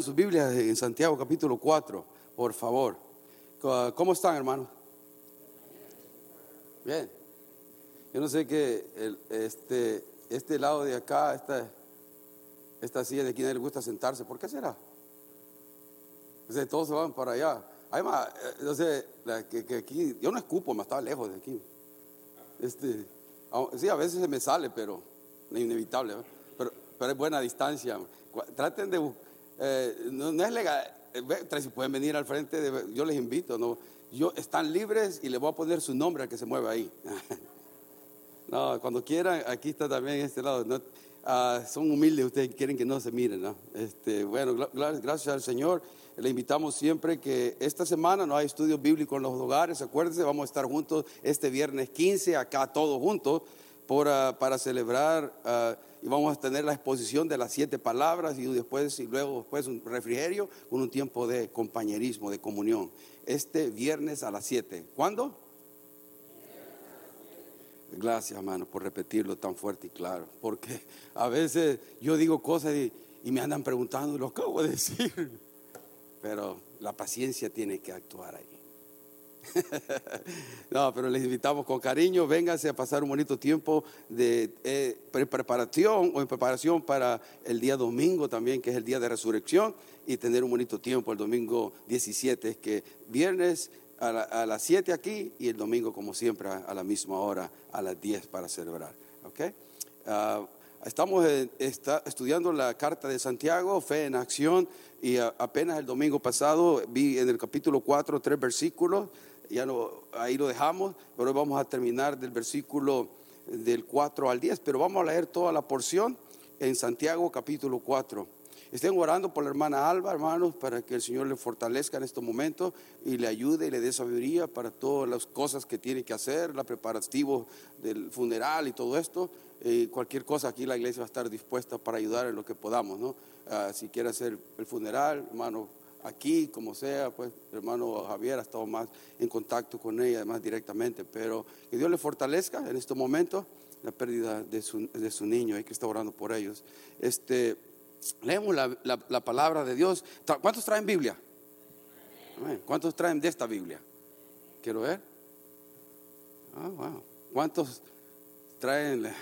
abren sus Biblias en Santiago capítulo 4? Por favor. ¿Cómo están, hermanos? Bien. Yo no sé qué, este, este lado de acá, esta, esta silla de aquí nadie le gusta sentarse. ¿Por qué será? O todos se van para allá. Además, eh, no sé, que, aquí, yo no escupo, me estaba lejos de aquí. Este, sí, a veces se me sale, pero inevitable. Pero, pero es buena distancia. Traten de, eh, no, es legal, eh, pueden venir al frente, yo les invito, ¿no? Yo, están libres y les voy a poner su nombre al que se mueva ahí. no, cuando quieran, aquí está también este lado. Ah, son humildes, ustedes quieren que no se miren, ¿no? Este, bueno, gracias al Señor. Le invitamos siempre que esta semana no hay estudios bíblicos en los hogares. Acuérdense, vamos a estar juntos este viernes 15, acá todos juntos, ah, para celebrar ah, y vamos a tener la exposición de las siete palabras y después y luego después un refrigerio con un tiempo de compañerismo, de comunión. Este viernes a las siete. ¿Cuándo? Gracias, hermano, por repetirlo tan fuerte y claro. Porque a veces yo digo cosas y, y me andan preguntando, lo acabo de decir pero la paciencia tiene que actuar ahí. no, pero les invitamos con cariño, vénganse a pasar un bonito tiempo de eh, preparación o en preparación para el día domingo también, que es el día de resurrección, y tener un bonito tiempo el domingo 17, que viernes a, las 7 aquí y el domingo como siempre a, la misma hora, a las 10 para celebrar. Ah, Estamos estudiando la carta de Santiago, fe en acción, y apenas el domingo pasado vi en el capítulo 4 tres versículos, ya no, ahí lo dejamos, pero vamos a terminar del versículo del 4 al 10, pero vamos a leer toda la porción en Santiago capítulo 4. Estén orando por la hermana Alba, hermanos, para que el Señor le fortalezca en este momento y le ayude y le dé sabiduría para todas las cosas que tiene que hacer, la preparativa del funeral y todo esto. Eh, cualquier cosa aquí la iglesia va a estar dispuesta para ayudar en lo que podamos, ¿no? Ah, si quiere hacer el funeral, hermano, aquí, como sea, pues hermano Javier ha estado más en contacto con ella, más directamente, pero que Dios le fortalezca en este momento la pérdida de su, de su niño, hay que estar orando por ellos. Este, leemos la, la, palabra de Dios. ¿Cuántos traen Biblia? ¿Cuántos traen de esta Biblia? Quiero ver. Ah, wow. ¿Cuántos traen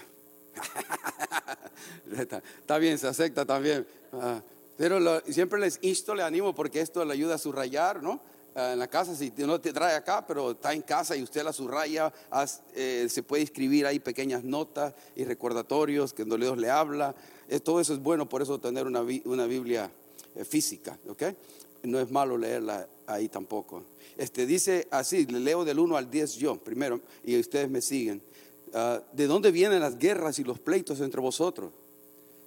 está, bien, se acepta también. Ah, pero siempre les insto, le animo porque esto le ayuda a subrayar, ¿no? Ah, en la casa, si no te trae acá, pero está en casa y usted la subraya, eh, se puede escribir ahí pequeñas notas y recordatorios que Dios le habla. Eh, todo eso es bueno, por eso tener una, una Biblia eh, física, ¿ok? No es malo leerla ahí tampoco. Este dice así, le leo del 1 al 10 yo primero y ustedes me siguen. Ah, ¿de dónde vienen las guerras y los pleitos entre vosotros?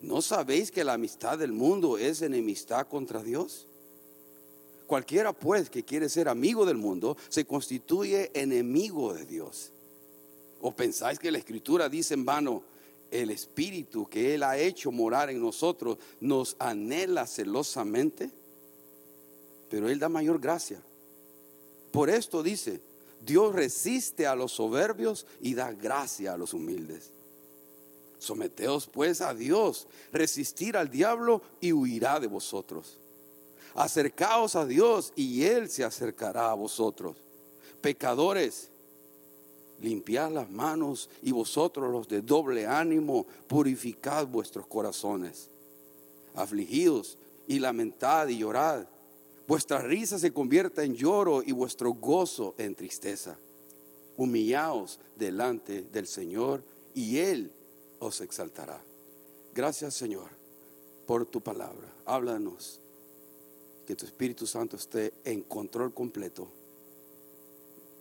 ¿no sabéis que la amistad del mundo es enemistad contra Dios? Cualquiera pues que quiere ser amigo del mundo se constituye enemigo de Dios. ¿O pensáis que la escritura dice en vano, el espíritu que Él ha hecho morar en nosotros nos anhela celosamente? Pero Él da mayor gracia. Por esto dice, Dios resiste a los soberbios y da gracia a los humildes. Someteos pues a Dios, resistir al diablo y huirá de vosotros. Acercaos a Dios y Él se acercará a vosotros. Pecadores, limpiad las manos y vosotros los de doble ánimo, purificad vuestros corazones. Afligidos y lamentad y llorad. Vuestra risa se convierta en lloro y vuestro gozo en tristeza. Humillaos delante del Señor y Él os exaltará. Gracias Señor por tu palabra. Háblanos. Que tu Espíritu Santo esté en control completo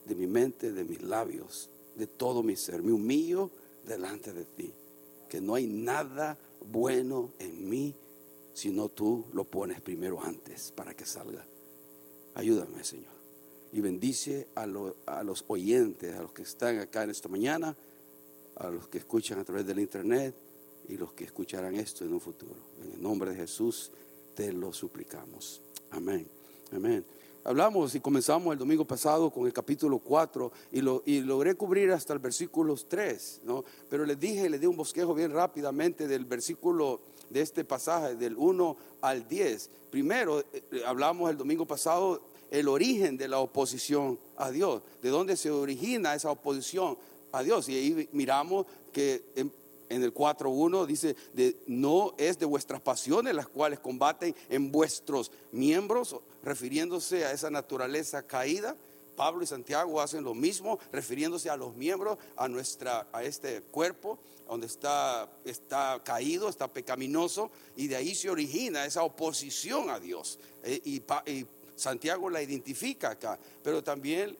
de mi mente, de mis labios, de todo mi ser. Me humillo delante de ti. Que no hay nada bueno en mí, sino tú lo pones primero antes para que salga. Ayúdame, Señor. Y bendice a, a los oyentes, a los que están acá en esta mañana, a los que escuchan a través del internet y los que escucharán esto en un futuro. En el nombre de Jesús te lo suplicamos. Amén. Amén. Hablamos y comenzamos el domingo pasado con el capítulo 4 y, lo, y logré cubrir hasta el versículo 3, ¿no? Pero les dije, les di un bosquejo bien rápidamente del versículo de este pasaje, del 1 al 10. Primero, eh, hablamos el domingo pasado el origen de la oposición a Dios, de dónde se origina esa oposición a Dios. Y ahí miramos que en, en el 4.1 dice, no es de vuestras pasiones las cuales combaten en vuestros miembros, refiriéndose a esa naturaleza caída. Pablo y Santiago hacen lo mismo, refiriéndose a los miembros, a, nuestra, a este cuerpo, donde está, está caído, está pecaminoso, y de ahí se origina esa oposición a Dios. Eh, y, Santiago la identifica acá, pero también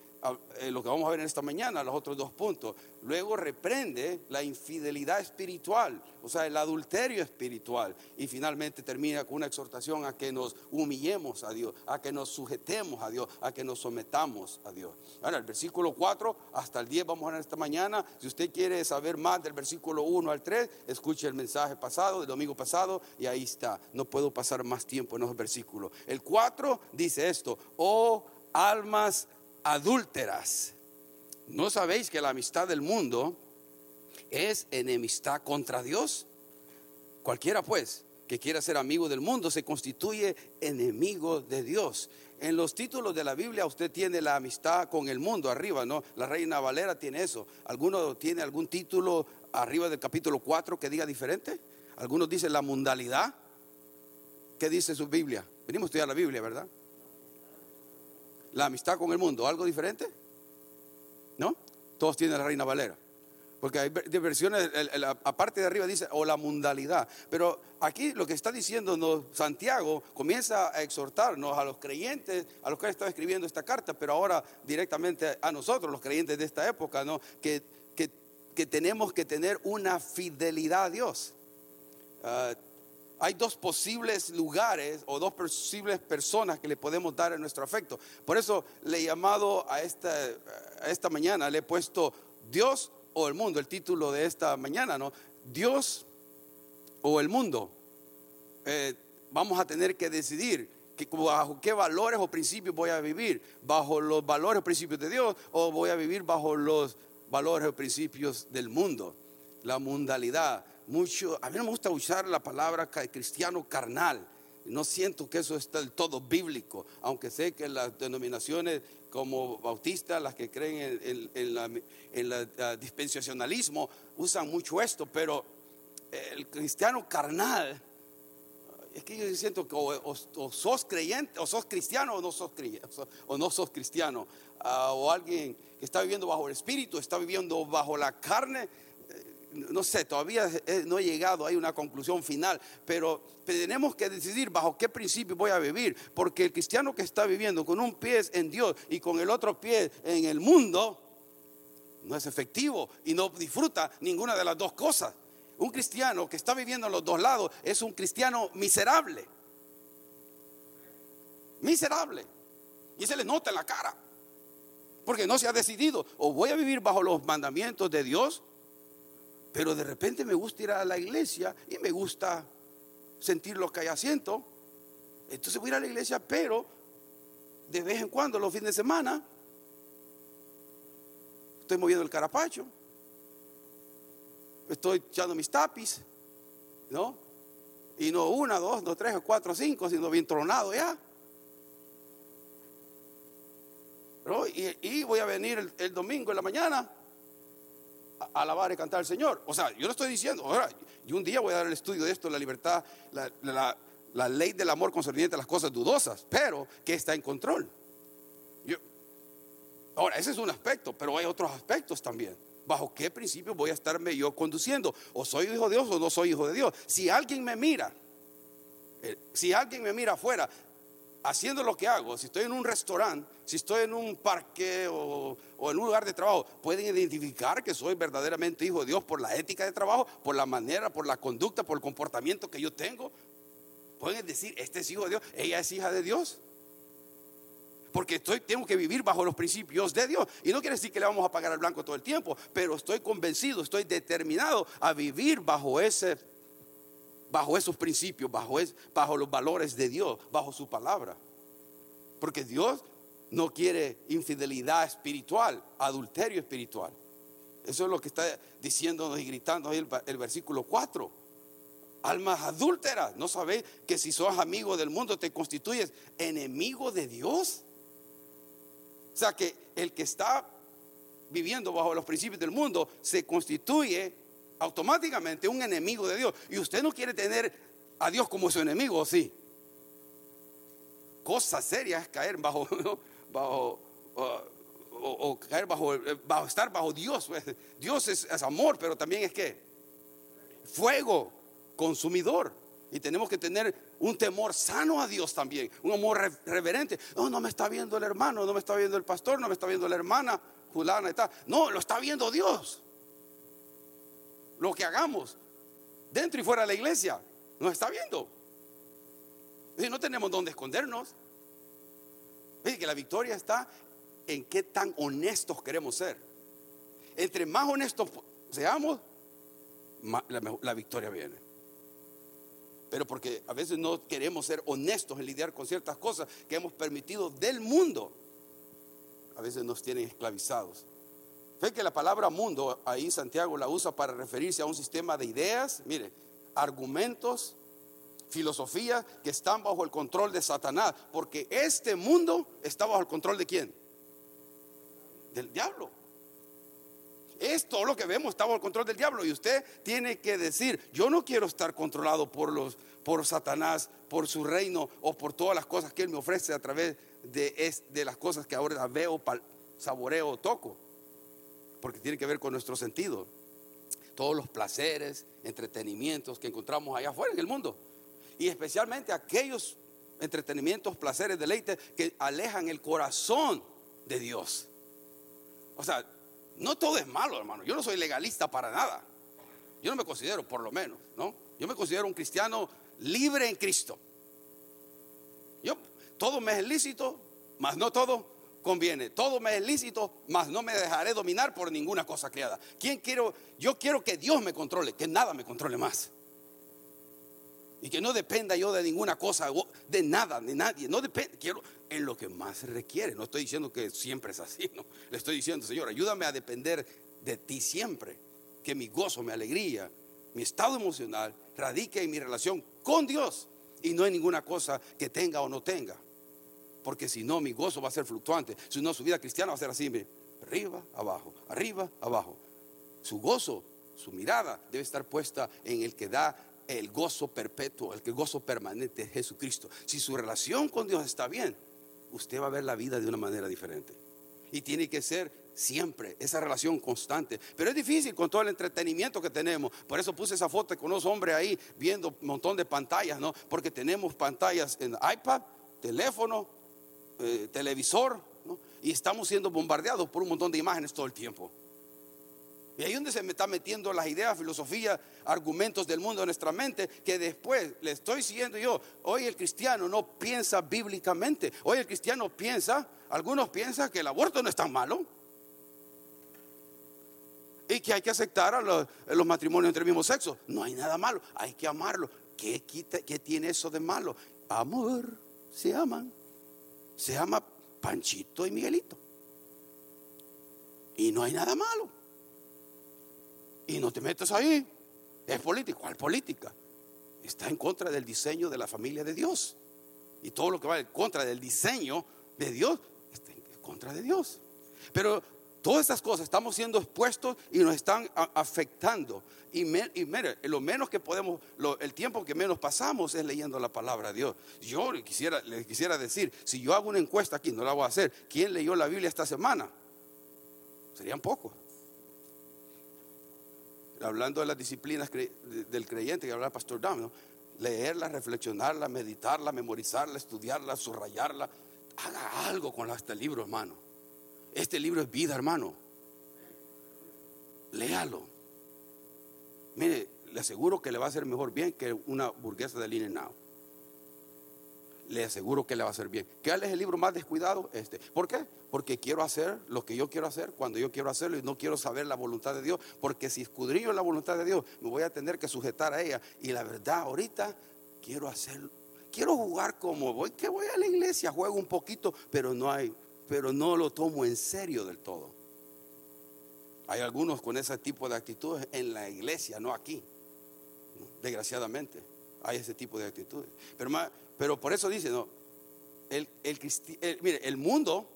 lo que vamos a ver en esta mañana, los otros dos puntos. Luego reprende la infidelidad espiritual, o sea, el adulterio espiritual. Y finalmente termina con una exhortación a que nos humillemos a Dios, a que nos sujetemos a Dios, a que nos sometamos a Dios. Ahora, el versículo 4 hasta el 10 vamos a ver esta mañana. Si usted quiere saber más del versículo 1 al 3, escuche el mensaje pasado, del domingo pasado, y ahí está. No puedo pasar más tiempo en esos versículos. El 4 dice esto, oh almas adúlteras. ¿No sabéis que la amistad del mundo es enemistad contra Dios? Cualquiera pues que quiera ser amigo del mundo se constituye enemigo de Dios. En los títulos de la Biblia usted tiene la amistad con el mundo arriba, ¿no? La Reina Valera tiene eso. ¿Alguno tiene algún título arriba del capítulo 4 que diga diferente? Algunos dicen la mundalidad. ¿Qué dice su Biblia? Venimos a estudiar la Biblia, ¿verdad? La amistad con el mundo, ¿algo diferente? ¿No? Todos tienen la Reina Valera. Porque hay versiones, aparte de arriba dice, o la mundalidad. Pero aquí lo que está diciendo Santiago comienza a exhortarnos a los creyentes, a los que están escribiendo esta carta, pero ahora directamente a nosotros, los creyentes de esta época, ¿no? que, que, tenemos que tener una fidelidad a Dios. Ah, hay dos posibles lugares o dos posibles personas que le podemos dar en nuestro afecto. Por eso le he llamado a esta, a esta mañana, le he puesto Dios o el mundo, el título de esta mañana, ¿no? Dios o el mundo. Eh, vamos a tener que decidir bajo qué valores o principios voy a vivir, bajo los valores o principios de Dios o voy a vivir bajo los valores o principios del mundo, la mundalidad mucho, a mí no me gusta usar la palabra cristiano carnal. No siento que eso es del todo bíblico, aunque sé que las denominaciones como bautistas, las que creen en, el ah, dispensacionalismo, usan mucho esto, pero el cristiano carnal, es que yo siento que o, sos creyente, o sos cristiano o no sos, o no sos cristiano, ah, o alguien que está viviendo bajo el espíritu, está viviendo bajo la carne, no sé, todavía no he llegado a una conclusión final, pero tenemos que decidir bajo qué principio voy a vivir, porque el cristiano que está viviendo con un pie en Dios y con el otro pie en el mundo, no es efectivo y no disfruta ninguna de las dos cosas. Un cristiano que está viviendo en los dos lados es un cristiano miserable. Miserable. Y se le nota en la cara. Porque no se ha decidido. O voy a vivir bajo los mandamientos de Dios pero de repente me gusta ir a la iglesia y me gusta sentir lo que hay asiento. Entonces voy a ir a la iglesia, pero de vez en cuando, los fines de semana, estoy moviendo el carapacho, estoy echando mis tapis, ¿no? Y no una, dos, no tres, cuatro, cinco, sino bien tronado ya. Y, voy a venir el domingo en la mañana alabar y cantar al Señor. O sea, yo no estoy diciendo, ahora, yo un día voy a dar el estudio de esto, la libertad, la, ley del amor concerniente a las cosas dudosas, pero que está en control. ahora, ese es un aspecto, pero hay otros aspectos también. ¿Bajo qué principio voy a estarme yo conduciendo? ¿O soy hijo de Dios o no soy hijo de Dios? Si alguien me mira, eh, si alguien me mira afuera haciendo lo que hago, si estoy en un restaurante, si estoy en un parque o, en un lugar de trabajo, pueden identificar que soy verdaderamente hijo de Dios por la ética de trabajo, por la manera, por la conducta, por el comportamiento que yo tengo. pueden decir, este es hijo de Dios, ella es hija de Dios. Porque estoy, tengo que vivir bajo los principios de Dios. Y no quiere decir que le vamos a pagar al blanco todo el tiempo, pero estoy convencido, estoy determinado a vivir bajo ese, bajo esos principios, bajo, bajo los valores de Dios, bajo su palabra. Porque Dios no quiere infidelidad espiritual, adulterio espiritual. Eso es lo que está diciéndonos y gritando el, el versículo 4. Almas adúlteras, ¿no sabéis que si sos amigo del mundo te constituyes enemigo de Dios? O sea que el que está viviendo bajo los principios del mundo se constituye automáticamente un enemigo de Dios. Y usted no quiere tener a Dios como su enemigo, ¿o sí? Cosa seria es caer bajo, bajo o, caer bajo, bajo, estar bajo Dios. Pues. Dios es, es amor, pero también es que fuego consumidor. Y tenemos que tener un temor sano a Dios también, un amor reverente. No, no me está viendo el hermano, no me está viendo el pastor, no me está viendo la hermana, fulana y. No, lo está viendo Dios. Lo que hagamos dentro y fuera de la iglesia, nos está viendo. Y no tenemos donde escondernos. Es que la victoria está en qué tan honestos queremos ser. Entre más honestos seamos, la victoria viene pero porque a veces no queremos ser honestos en lidiar con ciertas cosas que hemos permitido del mundo, a veces nos tienen esclavizados. Fe que la palabra mundo ahí Santiago la usa para referirse a un sistema de ideas, mire, argumentos, filosofías que están bajo el control de Satanás, porque este mundo está bajo el control de quién? Del diablo. Es todo lo que vemos, está bajo el control del diablo. Y usted tiene que decir, yo no quiero estar controlado por los por Satanás, por su reino o por todas las cosas que él me ofrece a través de, de las cosas que ahora veo, saboreo, toco. Porque tiene que ver con nuestro sentido. Todos los placeres, entretenimientos que encontramos allá afuera en el mundo. Y especialmente aquellos entretenimientos, placeres, deleites que alejan el corazón de Dios. O sea, no todo es malo, hermano. Yo no soy legalista para nada. Yo no me considero, por lo menos, ¿no? Yo me considero un cristiano libre en Cristo. Yo, todo me es lícito, mas no todo conviene. Todo me es lícito, mas no me dejaré dominar por ninguna cosa creada. ¿Quién quiero? Yo quiero que Dios me controle, que nada me controle más. Y que no dependa yo de ninguna cosa, de nada, de nadie. No depende, quiero en lo que más requiere. No estoy diciendo que siempre es así, no. Le estoy diciendo, Señor, ayúdame a depender de ti siempre. Que mi gozo, mi alegría, mi estado emocional radique en mi relación con Dios y no en ninguna cosa que tenga o no tenga. Porque si no, mi gozo va a ser fluctuante. Si no, su vida cristiana va a ser así, arriba, abajo, arriba, abajo. Su gozo, su mirada debe estar puesta en el que da el gozo perpetuo, el que gozo permanente es Jesucristo. Si su relación con Dios está bien, usted va a ver la vida de una manera diferente. Y tiene que ser siempre esa relación constante. Pero es difícil con todo el entretenimiento que tenemos. Por eso puse esa foto con los hombres ahí viendo un montón de pantallas, ¿no? Porque tenemos pantallas en iPad, teléfono, eh, televisor, ¿no? Y estamos siendo bombardeados por un montón de imágenes todo el tiempo. Y ahí es donde se me está metiendo las ideas, filosofía, argumentos del mundo en nuestra mente, que después le estoy siguiendo yo. Hoy el cristiano no piensa bíblicamente. Hoy el cristiano piensa, algunos piensan que el aborto no es tan malo. Y que hay que aceptar a los, matrimonios entre el mismo sexo. No hay nada malo, hay que amarlo. ¿Qué, ¿Qué tiene eso de malo? Amor, se aman. Se llama Panchito y Miguelito. Y no hay nada malo. Y no te metas ahí. Es político. ¿Cuál política? Está en contra del diseño de la familia de Dios. Y todo lo que va en contra del diseño de Dios está en contra de Dios. Pero todas estas cosas estamos siendo expuestos y nos están afectando. Y, mire, lo menos que podemos, el tiempo que menos pasamos es leyendo la palabra de Dios. Yo quisiera, le quisiera decir, si yo hago una encuesta aquí, no la voy a hacer, ¿quién leyó la Biblia esta semana? Serían pocos hablando de las disciplinas del creyente que habla el pastor Dam, leerla, reflexionarla, meditarla, memorizarla, estudiarla, subrayarla. Haga algo con este libro, hermano. Este libro es vida, hermano. Léalo. Mire, le aseguro que le va a hacer mejor bien que una burguesa de In Now. le aseguro que le va a hacer bien. ¿Qué es el libro más descuidado? Este. ¿Por qué? Porque quiero hacer lo que yo quiero hacer cuando yo quiero hacerlo y no quiero saber la voluntad de Dios. Porque si escudrillo la voluntad de Dios, me voy a tener que sujetar a ella. Y la verdad, ahorita quiero hacer, quiero jugar como voy, que voy a la iglesia, juego un poquito, pero no hay, pero no lo tomo en serio del todo. Hay algunos con ese tipo de actitudes en la iglesia, no aquí. Desgraciadamente, hay ese tipo de actitudes. Pero, por eso dice, no, el, mire, el mundo,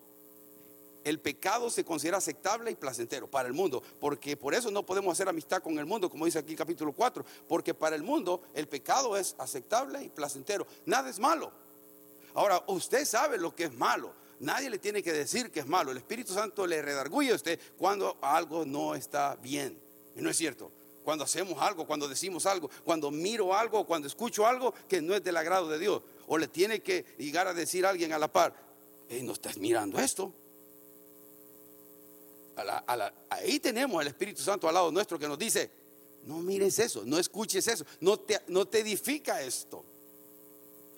el pecado se considera aceptable y placentero para el mundo, porque por eso no podemos hacer amistad con el mundo, como dice aquí capítulo 4, porque para el mundo el pecado es aceptable y placentero, nada es malo. Ahora, usted sabe lo que es malo, nadie le tiene que decir que es malo, el Espíritu Santo le redarguye a usted cuando algo no está bien, y no es cierto cuando hacemos algo, cuando decimos algo, cuando miro algo, cuando escucho algo que no es del agrado de Dios. O le tiene que llegar a decir a alguien a la par, no estás mirando esto. ahí tenemos al Espíritu Santo al lado nuestro que nos dice, no mires eso, no escuches eso, no te, no te edifica esto.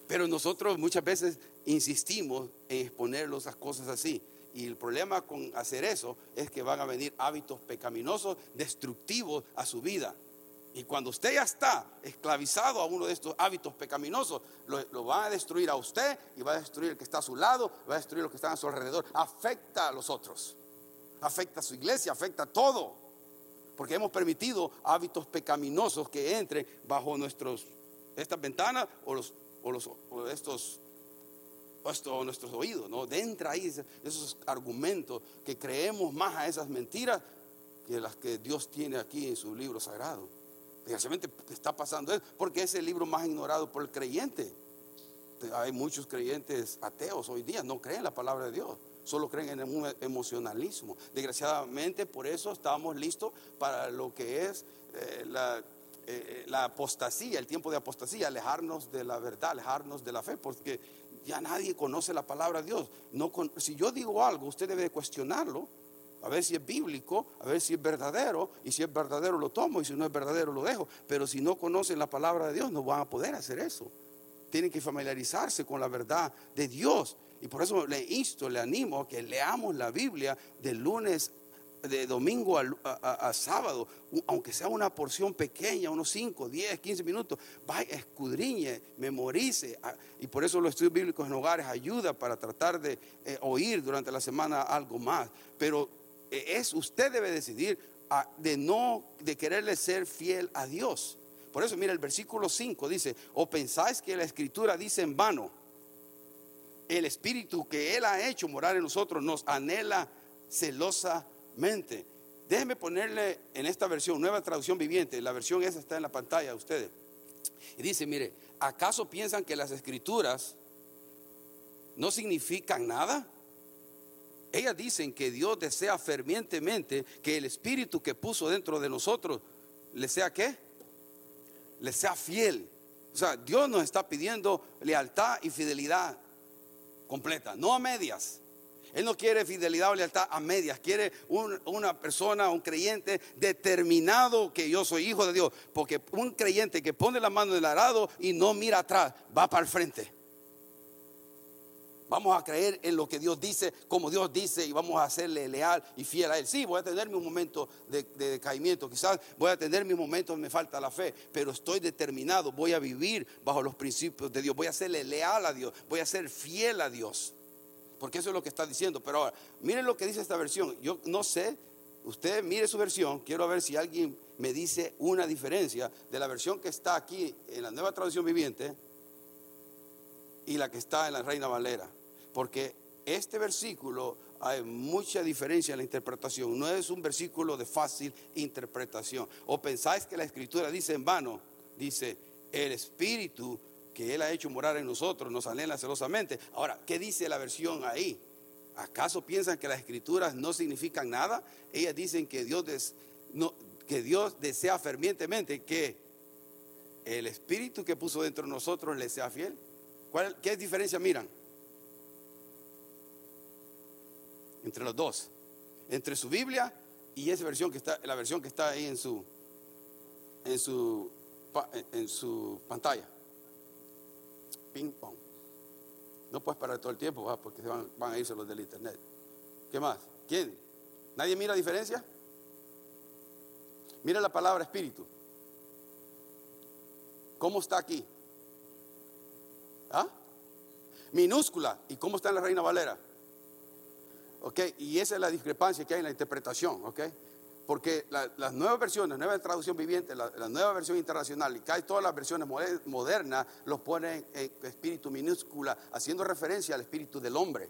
Pero nosotros muchas veces insistimos en exponer las cosas así. Y el problema con hacer eso es que van a venir hábitos pecaminosos, destructivos a su vida. Y cuando usted ya está esclavizado a uno de estos hábitos pecaminosos, lo, va a destruir a usted y va a destruir el que está a su lado, va a destruir los que están a su alrededor. Afecta a los otros, afecta a su iglesia, afecta a todo. Porque hemos permitido hábitos pecaminosos que entren bajo nuestros, estas ventanas o, los, o, estos nuestros oídos, ¿no? Dentro ahí esos argumentos que creemos más a esas mentiras que las que Dios tiene aquí en su libro sagrado. Desgraciadamente está pasando eso, porque es el libro más ignorado por el creyente. Hay muchos creyentes ateos hoy día, no creen la palabra de Dios, solo creen en un emocionalismo. Desgraciadamente por eso estamos listos para lo que es eh, la, eh, la apostasía, el tiempo de apostasía, alejarnos de la verdad, alejarnos de la fe, porque ya nadie conoce la palabra de Dios. No si yo digo algo, usted debe cuestionarlo, a ver si es bíblico, a ver si es verdadero, y si es verdadero lo tomo, y si no es verdadero lo dejo. Pero si no conocen la palabra de Dios, no van a poder hacer eso. Tienen que familiarizarse con la verdad de Dios. Y por eso le insto, le animo a que leamos la Biblia de lunes de domingo a, sábado, aunque sea una porción pequeña, unos 5, 10, 15 minutos, vaya, escudriñe, memorice. Y por eso los estudios bíblicos en hogares ayuda para tratar de eh, oír durante la semana algo más. Pero eh, es, usted debe decidir de no, de quererle ser fiel a Dios. Por eso, mira, el versículo 5 dice, o pensáis que la escritura dice en vano, el espíritu que Él ha hecho morar en nosotros nos anhela celosa mente. Déjenme ponerle en esta versión, nueva traducción viviente, la versión esa está en la pantalla de ustedes. Y dice, mire, ¿acaso piensan que las escrituras no significan nada? Ellas dicen que Dios desea fervientemente que el espíritu que puso dentro de nosotros le sea qué? Le sea fiel. O sea, Dios nos está pidiendo lealtad y fidelidad completa, no a medias. Él no quiere fidelidad o lealtad a medias, quiere una persona, un creyente determinado que yo soy hijo de Dios. Porque un creyente que pone la mano en el arado y no mira atrás, va para el frente. Vamos a creer en lo que Dios dice, como Dios dice, y vamos a serle leal y fiel a Él. Sí, voy a tener mi momento de, de decaimiento, quizás voy a tener mi momento donde me falta la fe, pero estoy determinado, voy a vivir bajo los principios de Dios, voy a serle leal a Dios, voy a ser fiel a Dios porque eso es lo que está diciendo. Pero ahora, miren lo que dice esta versión. Yo no sé, usted mire su versión, quiero ver si alguien me dice una diferencia de la versión que está aquí en la nueva traducción viviente y la que está en la Reina Valera. Porque este versículo hay mucha diferencia en la interpretación. No es un versículo de fácil interpretación. O pensáis que la escritura dice en vano, dice, el Espíritu que Él ha hecho morar en nosotros, nos anhela celosamente. Ahora, ¿qué dice la versión ahí? ¿Acaso piensan que las escrituras no significan nada? Ellas dicen que Dios, que Dios desea fervientemente que el espíritu que puso dentro de nosotros le sea fiel. ¿Cuál, ¿Qué diferencia miran? Entre los dos. Entre su Biblia y esa versión que está, la versión que está ahí en su, en su, en su pantalla ping pong. No puedes parar todo el tiempo, ¿va? porque van, van a irse los del internet. ¿Qué más? ¿Quién? ¿Nadie mira diferencia? Mira la palabra espíritu. ¿Cómo está aquí? ¿Ah? Minúscula. ¿Y cómo está en la Reina Valera? ¿Ok? Y esa es la discrepancia que hay en la interpretación. ¿Ok? Porque las nuevas versiones, nueva traducción viviente, la, nueva versión internacional y casi todas las versiones modernas los ponen en espíritu minúscula, haciendo referencia al espíritu del hombre.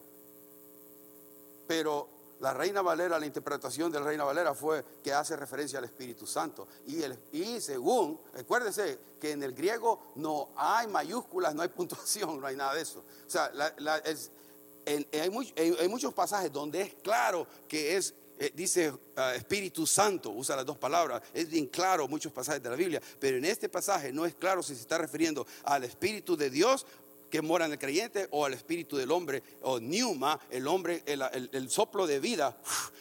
Pero la Reina Valera, la interpretación de la Reina Valera fue que hace referencia al Espíritu Santo. Y, según, recuérdese que en el griego no hay mayúsculas, no hay puntuación, no hay nada de eso. O sea, hay, muchos pasajes donde es claro que es eh, dice ah, Espíritu Santo, usa las dos palabras, es bien claro muchos pasajes de la Biblia, pero en este pasaje no es claro si se está refiriendo al Espíritu de Dios que mora en el creyente o al espíritu del hombre, o Neuma, el hombre, el, soplo de vida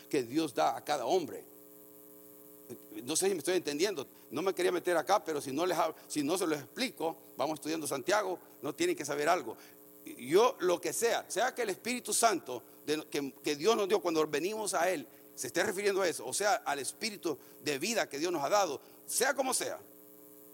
que Dios da a cada hombre. No sé si me estoy entendiendo, no me quería meter acá, pero si no, les, si no se lo explico, vamos estudiando Santiago, no tienen que saber algo. Yo lo que sea, sea que el Espíritu Santo que Dios nos dio cuando venimos a Él, se esté refiriendo a eso, o sea, al Espíritu de vida que Dios nos ha dado, sea como sea,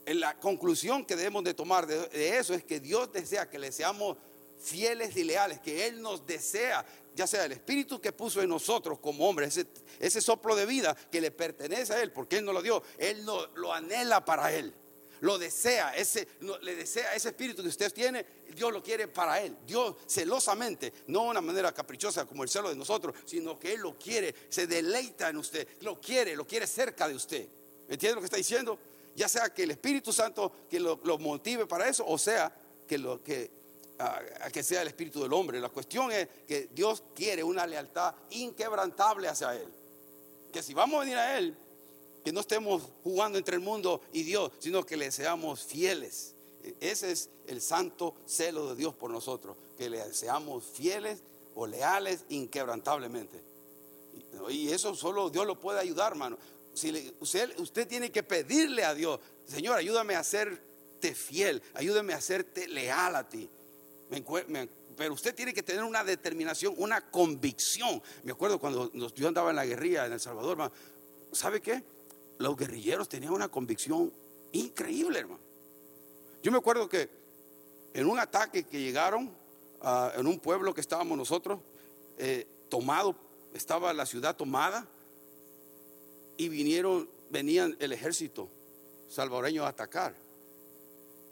la conclusión que debemos de tomar de, eso es que Dios desea que le seamos fieles y leales, que Él nos desea, ya sea el espíritu que puso en nosotros como hombres, ese, ese soplo de vida que le pertenece a Él, porque Él nos lo dio, Él no, lo anhela para Él, lo desea, ese, le desea ese espíritu que usted tiene, Dios lo quiere para Él, Dios celosamente, no de una manera caprichosa como el celo de nosotros, sino que Él lo quiere, se deleita en usted, lo quiere, lo quiere cerca de usted. ¿Entiende lo que está diciendo? ya sea que el Espíritu Santo que lo, motive para eso, o sea que, lo, que, que sea el Espíritu del hombre. La cuestión es que Dios quiere una lealtad inquebrantable hacia Él. Que si vamos a venir a Él, que no estemos jugando entre el mundo y Dios, sino que le seamos fieles. Ese es el santo celo de Dios por nosotros, que le seamos fieles o leales inquebrantablemente. Y eso solo Dios lo puede ayudar, hermano usted, usted tiene que pedirle a Dios, Señor, ayúdame a hacerte fiel, ayúdame a hacerte leal a ti. pero usted tiene que tener una determinación, una convicción. Me acuerdo cuando yo andaba en la guerrilla en El Salvador, ¿sabe qué? Los guerrilleros tenían una convicción increíble, hermano. Yo me acuerdo que en un ataque que llegaron en un pueblo que estábamos nosotros, eh, tomado, estaba la ciudad tomada, y vinieron, venían el ejército salvadoreño a atacar.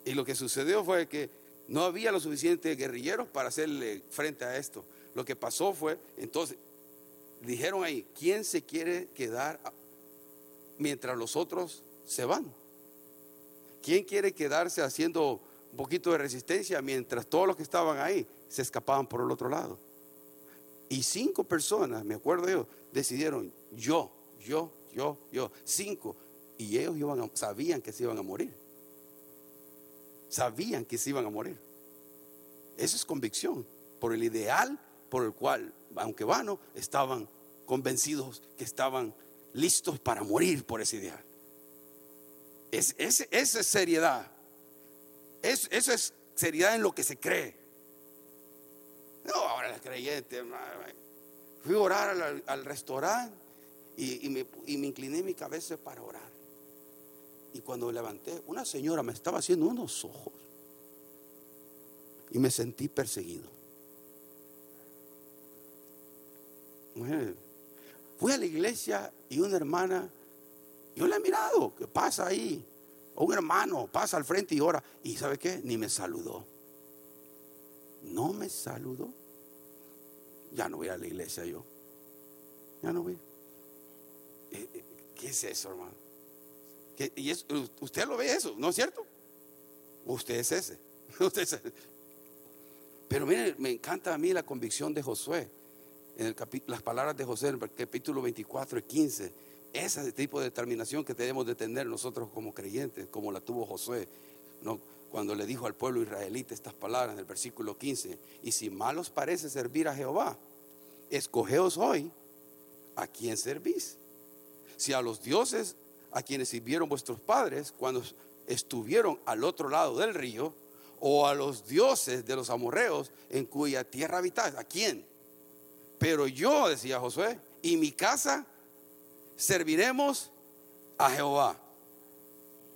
Y lo que sucedió fue que no había los suficientes guerrilleros para hacerle frente a esto. Lo que pasó fue, entonces, dijeron ahí, ¿quién se quiere quedar mientras los otros se van? ¿Quién quiere quedarse haciendo un poquito de resistencia mientras todos los que estaban ahí se escapaban por el otro lado? Y cinco personas, me acuerdo yo, decidieron, yo, yo yo, yo, cinco. Y ellos iban sabían que se iban a morir. Sabían que se iban a morir. Eso es convicción por el ideal por el cual, aunque vano, estaban convencidos que estaban listos para morir por ese ideal. Es, esa es seriedad. Es, eso es seriedad en lo que se cree. No, ahora la creyente. Fui a orar al, restaurante y, me, incliné mi cabeza para orar. Y cuando levanté, una señora me estaba haciendo unos ojos. Y me sentí perseguido. Fui a la iglesia y una hermana, yo le he mirado, ¿qué pasa ahí? O un hermano pasa al frente y ora. Y ¿sabe qué? Ni me saludó. No me saludó. Ya no voy a la iglesia yo. Ya no voy. ¿Qué es eso, hermano? y usted lo ve eso, ¿no es cierto? Usted es ese. Pero mire, me encanta a mí la convicción de Josué. En el las palabras de José en el capítulo 24 y 15. Ese tipo de determinación que debemos de tener nosotros como creyentes, como la tuvo Josué. ¿no? Cuando le dijo al pueblo israelita estas palabras en el versículo 15. Y si mal os parece servir a Jehová, escogeos hoy a quién servís si a los dioses a quienes sirvieron vuestros padres cuando estuvieron al otro lado del río, o a los dioses de los amorreos en cuya tierra habitáis. ¿A quién? Pero yo, decía Josué, y mi casa serviremos a Jehová.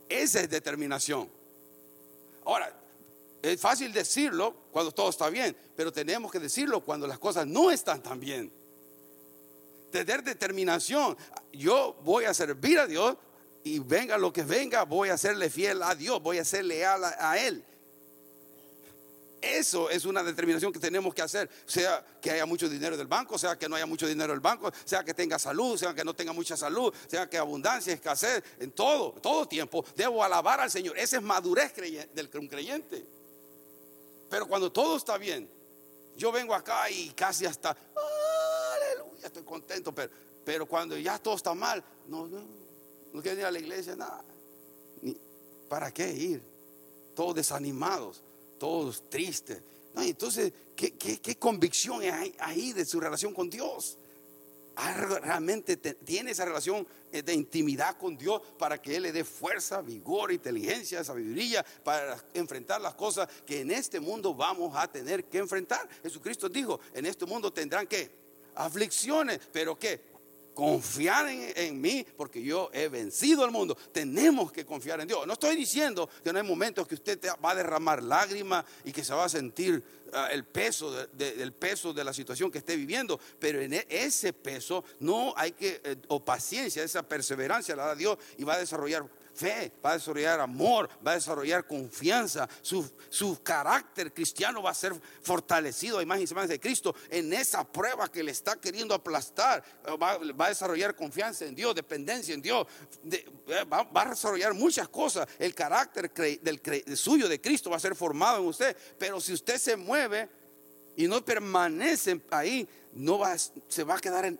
Esa es determinación. Ahora, es fácil decirlo cuando todo está bien, pero tenemos que decirlo cuando las cosas no están tan bien. Tener determinación. Yo voy a servir a Dios y venga lo que venga, voy a serle fiel a Dios, voy a ser leal a, Él. Eso es una determinación que tenemos que hacer, sea que haya mucho dinero del banco, sea que no haya mucho dinero del banco, sea que tenga salud, sea que no tenga mucha salud, sea que abundancia, escasez, en todo, todo tiempo, debo alabar al Señor. Esa es madurez del creyente. Pero cuando todo está bien, yo vengo acá y casi hasta, aleluya, estoy contento, pero, cuando ya todo está mal, no, no, no quiero ir a la iglesia, nada. ¿Para qué ir? Todos desanimados todos tristes. Entonces, ¿qué, qué, convicción hay ahí de su relación con Dios? realmente tiene esa relación eh, de intimidad con Dios para que Él le dé fuerza, vigor, inteligencia, sabiduría para enfrentar las cosas que en este mundo vamos a tener que enfrentar. Jesucristo dijo, en este mundo tendrán que aflicciones, pero que confiar en, mí porque yo he vencido al mundo. Tenemos que confiar en Dios. No estoy diciendo que no hay momentos que usted va a derramar lágrimas y que se va a sentir ah, el peso del peso de la situación que esté viviendo, pero en e, ese peso no hay que, eh, o paciencia, esa perseverancia la da Dios y va a desarrollar fe, va a desarrollar amor, va a desarrollar confianza, su, carácter cristiano va a ser fortalecido a imagen y semejanza de Cristo en esa prueba que le está queriendo aplastar, va, a desarrollar confianza en Dios, dependencia en Dios, eh, va, a desarrollar muchas cosas, el carácter del, suyo de Cristo va a ser formado en usted, pero si usted se mueve y no permanece ahí, no va, se va a quedar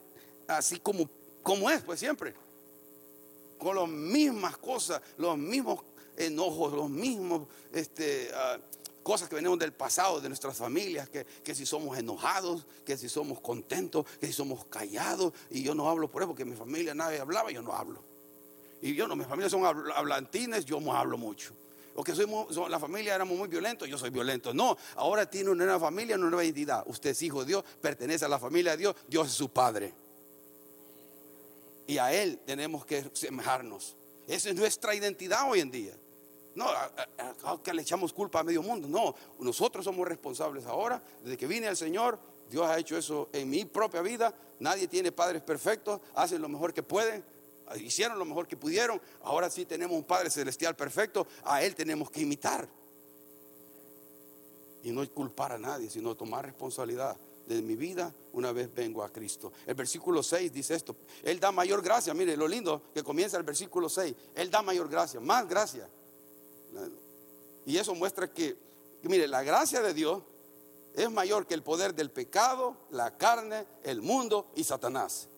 así como, como es, pues siempre con las mismas cosas, los mismos enojos, los mismos este, ah, cosas que venimos del pasado, de nuestras familias, que, si somos enojados, que si somos contentos, que si somos callados, y yo no hablo por eso, porque mi familia nadie hablaba, yo no hablo. Y yo no, mi familia son hablantines, yo no hablo mucho. O que somos, la familia éramos muy violentos, yo soy violento. No, ahora tiene una nueva familia, una nueva identidad. Usted es hijo de Dios, pertenece a la familia de Dios, Dios es su padre y a Él tenemos que semejarnos. Esa es nuestra identidad hoy en día. No, que le echamos culpa a medio mundo. No, nosotros somos responsables ahora. Desde que vine al Señor, Dios ha hecho eso en mi propia vida. Nadie tiene padres perfectos, hacen lo mejor que pueden, hicieron lo mejor que pudieron. Ahora sí tenemos un Padre celestial perfecto, a Él tenemos que imitar. Y no culpar a nadie, sino tomar responsabilidad de mi vida una vez vengo a Cristo. El versículo 6 dice esto. Él da mayor gracia. Mire lo lindo que comienza el versículo 6. Él da mayor gracia, más gracia. Y eso muestra que, mire, la gracia de Dios es mayor que el poder del pecado, la carne, el mundo y Satanás.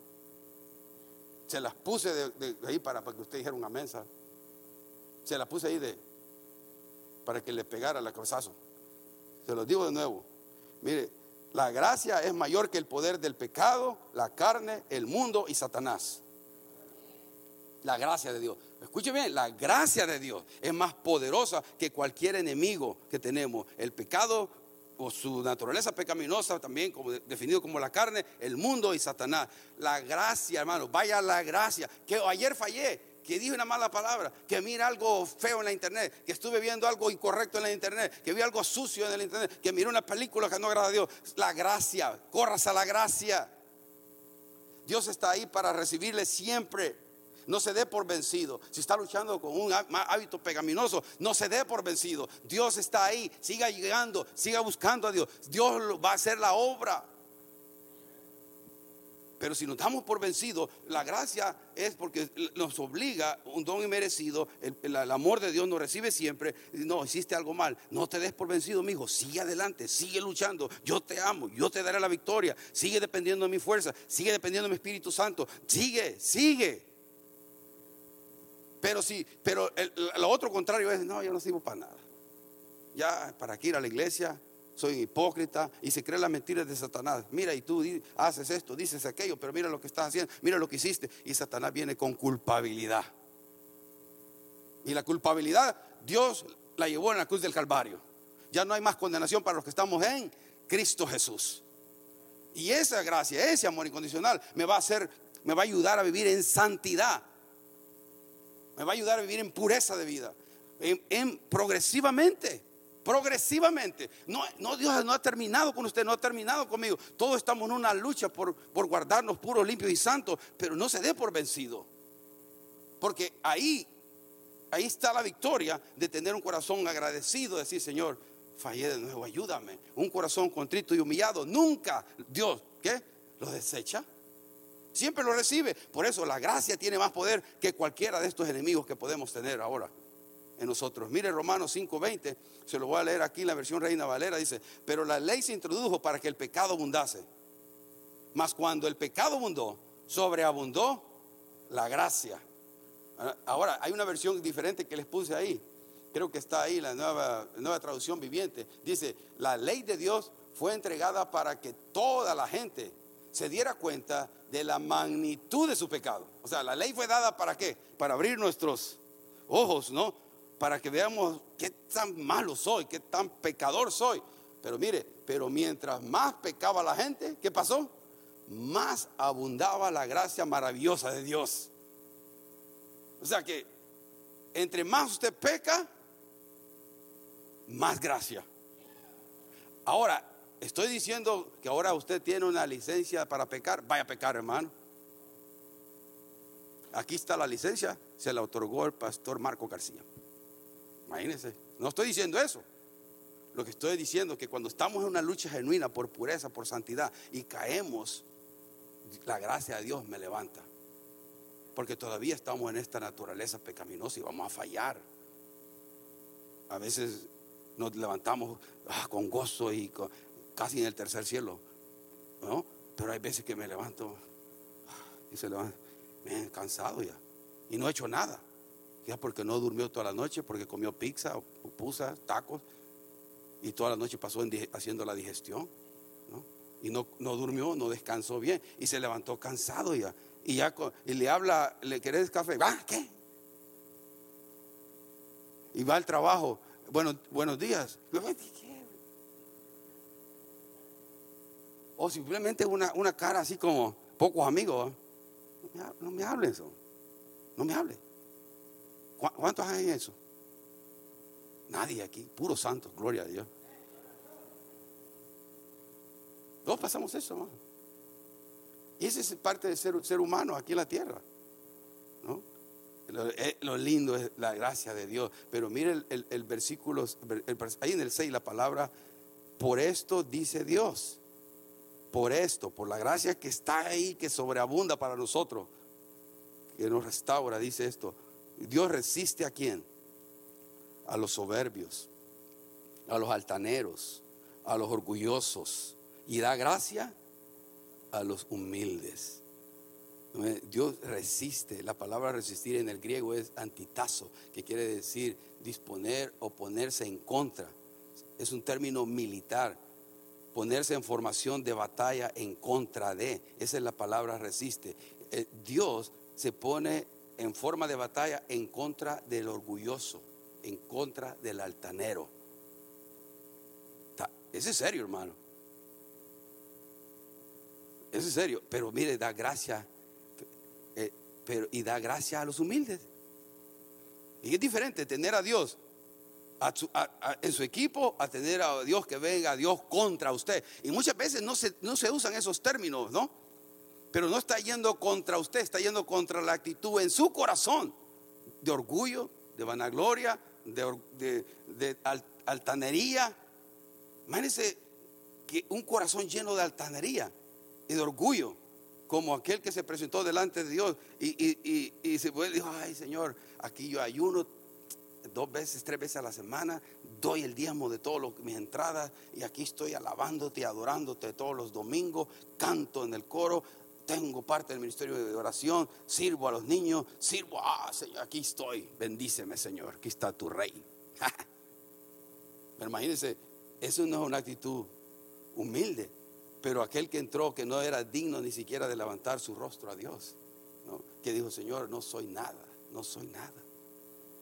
Se las puse ahí para, para, que usted dijera una mesa. Se las puse ahí de para que le pegara la cabezazo. Se los digo de nuevo. Mire, la gracia es mayor que el poder del pecado, la carne, el mundo y Satanás. La gracia de Dios. Escuche bien, la gracia de Dios es más poderosa que cualquier enemigo que tenemos. El pecado o su naturaleza pecaminosa, también como definido como la carne, el mundo y Satanás. La gracia, hermano, vaya la gracia. Que ayer fallé, que dije una mala palabra, que mira algo feo en la internet, que estuve viendo algo incorrecto en la internet, que vi algo sucio en el internet, que miré una película que no agrada a Dios. La gracia, corras a la gracia. Dios está ahí para recibirle siempre. No se dé por vencido. Si está luchando con un hábito pecaminoso, no se dé por vencido. Dios está ahí. Siga llegando, siga buscando a Dios. Dios va a hacer la obra. Pero si nos damos por vencidos, la gracia es porque nos obliga un don inmerecido. El, amor de Dios nos recibe siempre. No, hiciste algo mal. No te des por vencido, mi hijo. Sigue adelante, sigue luchando. Yo te amo, yo te daré la victoria. Sigue dependiendo de mi fuerza, sigue dependiendo de mi Espíritu Santo. Sigue, sigue. Pero si, pero lo otro contrario es, no, yo no sirvo para nada. Ya, ¿para qué ir a la iglesia? Soy hipócrita y se cree las mentiras de Satanás. Mira, y tú haces esto, dices aquello, pero mira lo que estás haciendo, mira lo que hiciste. Y Satanás viene con culpabilidad. Y la culpabilidad, Dios la llevó en la cruz del Calvario. ya no hay más condenación para los que estamos en Cristo Jesús. Y esa gracia, ese amor incondicional me va a hacer, me va a ayudar a vivir en santidad. Me va a ayudar a vivir en pureza de vida, en, progresivamente progresivamente. No, no, Dios no ha terminado con usted, no ha terminado conmigo. Todos estamos en una lucha por, por guardarnos puros, limpios y santos, pero no se dé por vencido. Porque ahí, ahí está la victoria de tener un corazón agradecido, decir, Señor, fallé de nuevo, ayúdame. Un corazón contrito y humillado, nunca Dios, ¿qué? Lo desecha. Siempre lo recibe. Por eso la gracia tiene más poder que cualquiera de estos enemigos que podemos tener ahora en nosotros. Mire Romanos 5:20, se lo voy a leer aquí en la versión Reina Valera, dice, pero la ley se introdujo para que el pecado abundase. Mas cuando el pecado abundó, sobreabundó la gracia. Ahora, hay una versión diferente que les puse ahí. Creo que está ahí la nueva, nueva traducción viviente. Dice, la ley de Dios fue entregada para que toda la gente se diera cuenta de la magnitud de su pecado. O sea, la ley fue dada para qué? Para abrir nuestros ojos, ¿no? Para que veamos qué tan malo soy, qué tan pecador soy. Pero mire, pero mientras más pecaba la gente, ¿qué pasó? Más abundaba la gracia maravillosa de Dios. O sea que entre más usted peca, más gracia. Ahora, estoy diciendo que ahora usted tiene una licencia para pecar, vaya a pecar, hermano. Aquí está la licencia, se la otorgó el pastor Marco García. Imagínense, no estoy diciendo eso. Lo que estoy diciendo es que cuando estamos en una lucha genuina por pureza, por santidad y caemos, la gracia de Dios me levanta. Porque todavía estamos en esta naturaleza pecaminosa y vamos a fallar. A veces nos levantamos ah, con gozo y casi en el tercer cielo. ¿no? Pero hay veces que me levanto ah, y se levanta, me he cansado ya. Y no he hecho nada. Ya porque no durmió toda la noche, porque comió pizza, pupusas, tacos, y toda la noche pasó haciendo la digestión. Y no, no, durmió, no descansó bien, y se levantó cansado ya. Y ya y le habla, ¿le querés café? ¿Va? ¿Qué? Y va al trabajo. Bueno, buenos días. O simplemente una, una cara así como pocos amigos. No me hable eso. No me hable. ¿Cuántos hay en eso? Nadie aquí, puro santo, gloria a Dios. Todos pasamos eso, hermano. Y esa es parte de ser, ser humano aquí en la tierra. ¿no? Lo, lindo es la gracia de Dios. Pero mire el, versículo, ahí en el 6 la palabra, por esto dice Dios. Por esto, por la gracia que está ahí, que sobreabunda para nosotros, que nos restaura, dice esto. Dios resiste a quién? A los soberbios, a los altaneros, a los orgullosos y da gracia a los humildes. Dios resiste, la palabra resistir en el griego es antitazo, que quiere decir disponer o ponerse en contra. Es un término militar, ponerse en formación de batalla en contra de. Esa es la palabra resiste. Eh, Dios se pone en forma de batalla en contra del orgulloso, en contra del altanero. Ese es serio, hermano. Ese es serio. Pero mire, da gracia. Eh, pero, y da gracia a los humildes. Y es diferente tener a Dios en su equipo a tener a Dios que venga a Dios contra usted. Y muchas veces no se, no se usan esos términos, ¿no? Pero no está yendo contra usted, está yendo contra la actitud en su corazón de orgullo, de vanagloria, de, altanería. Imagínense que un corazón lleno de altanería y de orgullo, como aquel que se presentó delante de Dios y, se fue y dijo, ay Señor, aquí yo ayuno dos veces, tres veces a la semana, doy el diezmo de todas mis entradas y aquí estoy alabándote, adorándote todos los domingos, canto en el coro, tengo parte del ministerio de oración, sirvo a los niños, sirvo, ah, Señor, aquí estoy, bendíceme, Señor, aquí está tu rey. pero imagínense, eso no es una actitud humilde, pero aquel que entró que no era digno ni siquiera de levantar su rostro a Dios, que dijo, Señor, no soy nada, no soy nada.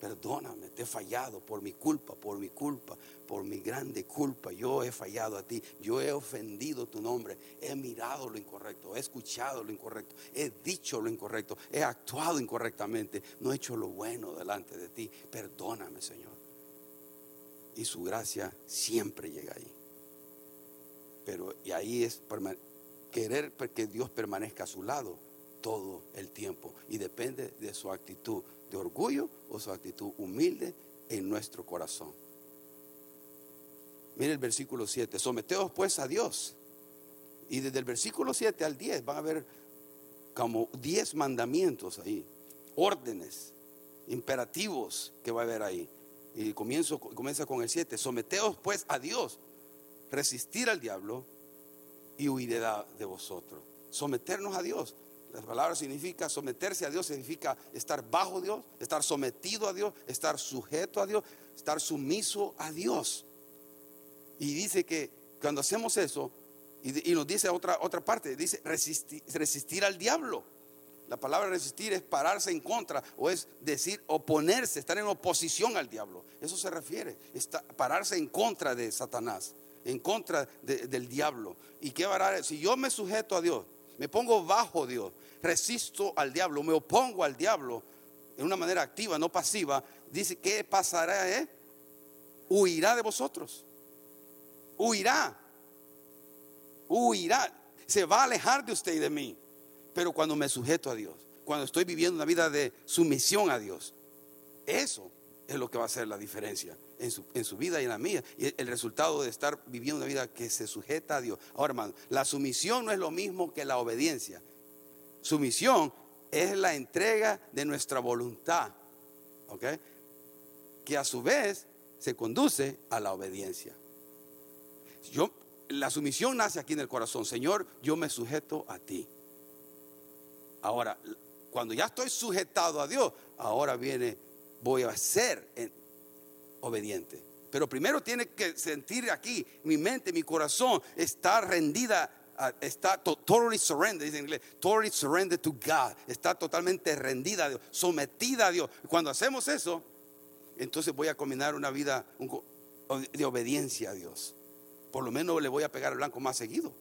Perdóname, te he fallado por mi culpa, por mi culpa, por mi grande culpa. Yo he fallado a ti, yo he ofendido tu nombre, he mirado lo incorrecto, he escuchado lo incorrecto, he dicho lo incorrecto, he actuado incorrectamente, no he hecho lo bueno delante de ti. Perdóname, Señor. Y su gracia siempre llega ahí. Pero y ahí es querer que Dios permanezca a su lado todo el tiempo y depende de su actitud de orgullo o su actitud humilde en nuestro corazón. Mire el versículo 7, someteos pues a Dios. Y desde el versículo 7 al 10 van a haber como 10 mandamientos ahí, órdenes, imperativos que va a haber ahí. Y comienzo, comienza con el 7, someteos pues a Dios, resistir al diablo y huirá de vosotros. Someternos a Dios. La palabra significa someterse a Dios, significa estar bajo Dios, estar sometido a Dios, estar sujeto a Dios, estar sumiso a Dios. Y dice que cuando hacemos eso, y, nos dice otra, otra parte, dice resistir, resistir al diablo. La palabra resistir es pararse en contra o es decir oponerse, estar en oposición al diablo. Eso se refiere, está, pararse en contra de Satanás, en contra del diablo. ¿Y qué va Si yo me sujeto a Dios, me pongo bajo Dios, resisto al diablo, me opongo al diablo en una manera activa, no pasiva, dice, ¿qué pasará? Eh? Huirá de vosotros. Huirá. Huirá. Se va a alejar de usted y de mí. Pero cuando me sujeto a Dios, cuando estoy viviendo una vida de sumisión a Dios, eso es lo que va a hacer la diferencia en su, en su, vida y en la mía. Y el resultado de estar viviendo una vida que se sujeta a Dios. Ahora, hermano, la sumisión no es lo mismo que la obediencia. Sumisión es la entrega de nuestra voluntad, ¿ok? Que a su vez se conduce a la obediencia. Yo, la sumisión nace aquí en el corazón. Señor, yo me sujeto a ti. Ahora, cuando ya estoy sujetado a Dios, ahora viene, voy a ser obediente. Pero primero tiene que sentir aquí, mi mente, mi corazón está rendida está totally surrendered, dice en inglés, totally surrendered to God, está totalmente rendida a Dios, sometida a Dios. Cuando hacemos eso, entonces voy a combinar una vida de obediencia a Dios. Por lo menos le voy a pegar al blanco más seguido.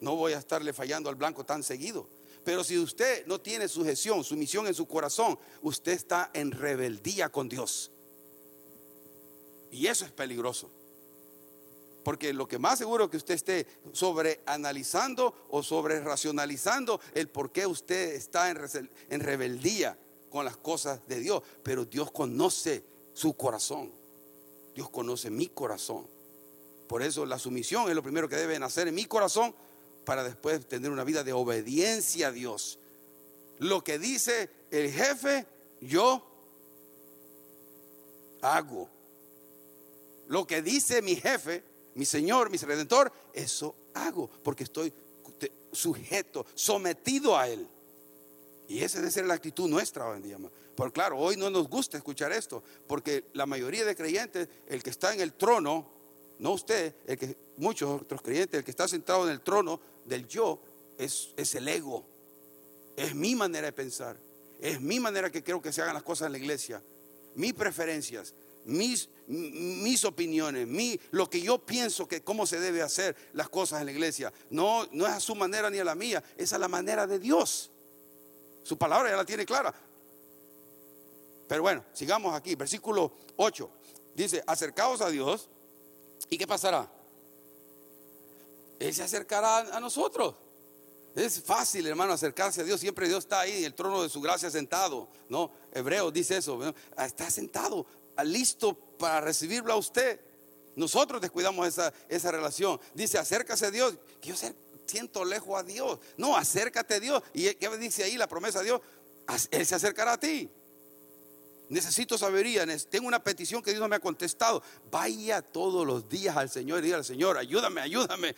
No voy a estarle fallando al blanco tan seguido. Pero si usted no tiene sujeción, sumisión en su corazón, usted está en rebeldía con Dios. Y eso es peligroso. Porque lo que más seguro que usted esté sobre analizando o sobre racionalizando el por qué usted está en, rebeldía con las cosas de Dios. Pero Dios conoce su corazón. Dios conoce mi corazón. Por eso la sumisión es lo primero que debe nacer en mi corazón para después tener una vida de obediencia a Dios. Lo que dice el jefe, yo hago. Lo que dice mi jefe, mi Señor, mi Redentor, eso hago porque estoy sujeto, sometido a Él. Y esa debe ser la actitud nuestra hoy en día. Claro, hoy no nos gusta escuchar esto, porque la mayoría de creyentes, el que está en el trono, no usted, el que, muchos otros creyentes, el que está sentado en el trono del yo, es, es el ego. Es mi manera de pensar. Es mi manera que creo que se hagan las cosas en la iglesia. Mis preferencias mis, mis opiniones, mi, lo que yo pienso que cómo se debe hacer las cosas en la iglesia. No, no es a su manera ni a la mía, es a la manera de Dios. Su palabra ya la tiene clara. Pero bueno, sigamos aquí, versículo 8. Dice, acercaos a Dios y ¿qué pasará? Él se acercará a nosotros. Es fácil, hermano, acercarse a Dios. Siempre Dios está ahí, el trono de su gracia sentado. No, Hebreo dice eso. Está sentado listo para recibirlo a usted. Nosotros descuidamos esa, esa relación. Dice, acércase a Dios. Yo siento lejos a Dios. No, acércate a Dios. ¿Y qué dice ahí la promesa de Dios? Él se acercará a ti. Necesito sabiduría. Tengo una petición que Dios no me ha contestado. Vaya todos los días al Señor y diga al Señor, ayúdame, ayúdame.